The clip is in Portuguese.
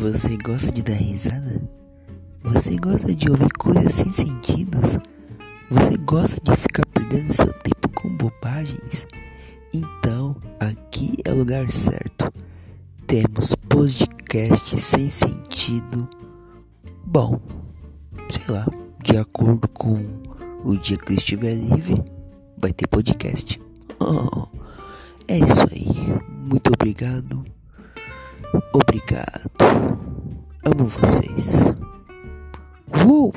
Você gosta de dar risada? Você gosta de ouvir coisas sem sentidos? Você gosta de ficar perdendo seu tempo com bobagens? Então, aqui é o lugar certo. Temos podcast sem sentido. Bom, sei lá, de acordo com o dia que eu estiver livre, vai ter podcast. Oh, é isso aí. Muito obrigado. Obrigado. Amo vocês. Uou!